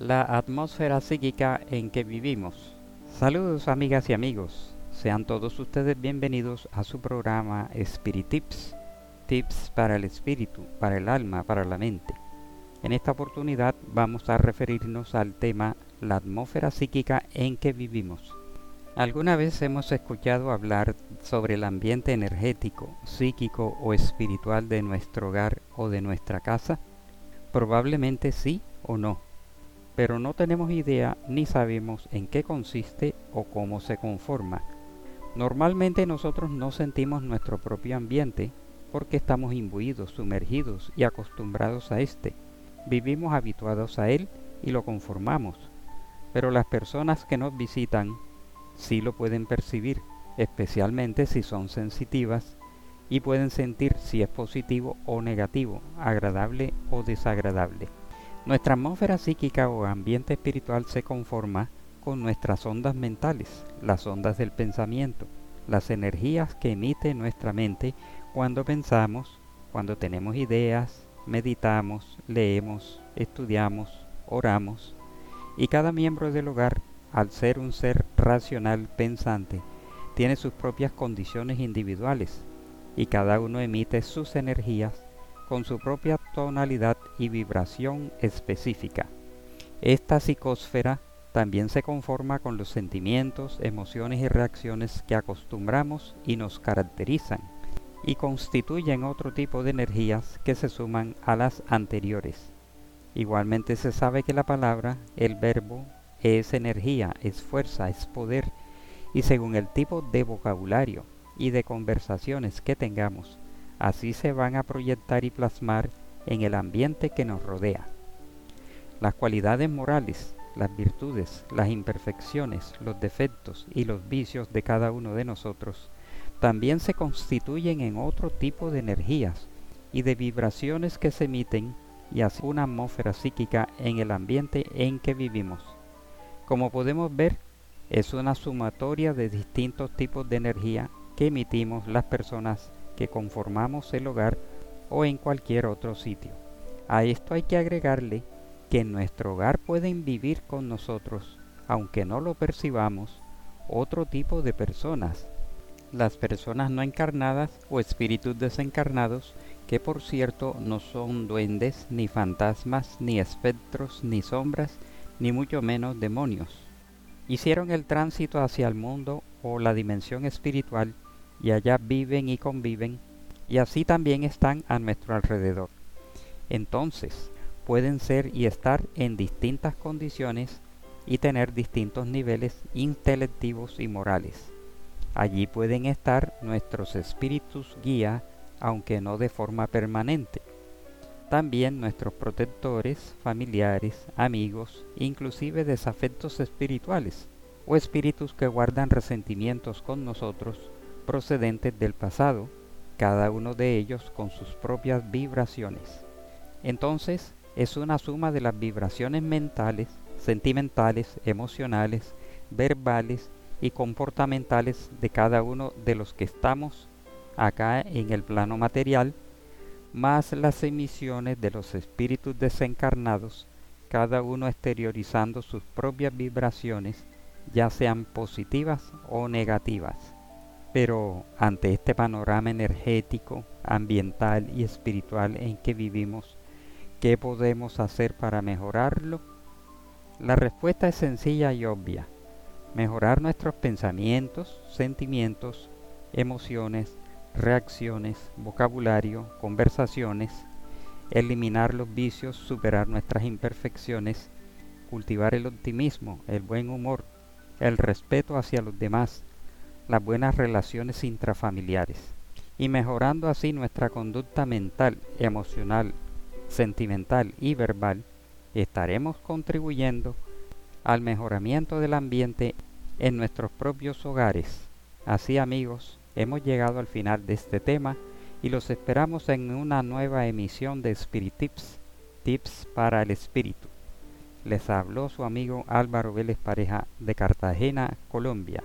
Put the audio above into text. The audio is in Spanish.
la atmósfera psíquica en que vivimos. Saludos amigas y amigos, sean todos ustedes bienvenidos a su programa Spirit Tips, tips para el espíritu, para el alma, para la mente. En esta oportunidad vamos a referirnos al tema la atmósfera psíquica en que vivimos. ¿Alguna vez hemos escuchado hablar sobre el ambiente energético, psíquico o espiritual de nuestro hogar o de nuestra casa? Probablemente sí o no, pero no tenemos idea ni sabemos en qué consiste o cómo se conforma. Normalmente nosotros no sentimos nuestro propio ambiente porque estamos imbuidos, sumergidos y acostumbrados a este. Vivimos habituados a él y lo conformamos. Pero las personas que nos visitan sí lo pueden percibir, especialmente si son sensitivas y pueden sentir si es positivo o negativo, agradable o desagradable. Nuestra atmósfera psíquica o ambiente espiritual se conforma con nuestras ondas mentales, las ondas del pensamiento, las energías que emite nuestra mente cuando pensamos, cuando tenemos ideas, meditamos, leemos, estudiamos, oramos, y cada miembro del hogar al ser un ser racional pensante, tiene sus propias condiciones individuales y cada uno emite sus energías con su propia tonalidad y vibración específica. Esta psicosfera también se conforma con los sentimientos, emociones y reacciones que acostumbramos y nos caracterizan y constituyen otro tipo de energías que se suman a las anteriores. Igualmente se sabe que la palabra, el verbo es energía, es fuerza, es poder, y según el tipo de vocabulario y de conversaciones que tengamos, así se van a proyectar y plasmar en el ambiente que nos rodea. Las cualidades morales, las virtudes, las imperfecciones, los defectos y los vicios de cada uno de nosotros también se constituyen en otro tipo de energías y de vibraciones que se emiten y así una atmósfera psíquica en el ambiente en que vivimos. Como podemos ver, es una sumatoria de distintos tipos de energía que emitimos las personas que conformamos el hogar o en cualquier otro sitio. A esto hay que agregarle que en nuestro hogar pueden vivir con nosotros, aunque no lo percibamos, otro tipo de personas. Las personas no encarnadas o espíritus desencarnados, que por cierto no son duendes, ni fantasmas, ni espectros, ni sombras, ni mucho menos demonios. Hicieron el tránsito hacia el mundo o la dimensión espiritual y allá viven y conviven y así también están a nuestro alrededor. Entonces, pueden ser y estar en distintas condiciones y tener distintos niveles intelectivos y morales. Allí pueden estar nuestros espíritus guía, aunque no de forma permanente también nuestros protectores, familiares, amigos, inclusive desafectos espirituales o espíritus que guardan resentimientos con nosotros procedentes del pasado, cada uno de ellos con sus propias vibraciones. Entonces, es una suma de las vibraciones mentales, sentimentales, emocionales, verbales y comportamentales de cada uno de los que estamos acá en el plano material más las emisiones de los espíritus desencarnados, cada uno exteriorizando sus propias vibraciones, ya sean positivas o negativas. Pero ante este panorama energético, ambiental y espiritual en que vivimos, ¿qué podemos hacer para mejorarlo? La respuesta es sencilla y obvia. Mejorar nuestros pensamientos, sentimientos, emociones, reacciones, vocabulario, conversaciones, eliminar los vicios, superar nuestras imperfecciones, cultivar el optimismo, el buen humor, el respeto hacia los demás, las buenas relaciones intrafamiliares y mejorando así nuestra conducta mental, emocional, sentimental y verbal, estaremos contribuyendo al mejoramiento del ambiente en nuestros propios hogares. Así amigos, Hemos llegado al final de este tema y los esperamos en una nueva emisión de Spirit Tips, Tips para el Espíritu. Les habló su amigo Álvaro Vélez Pareja de Cartagena, Colombia.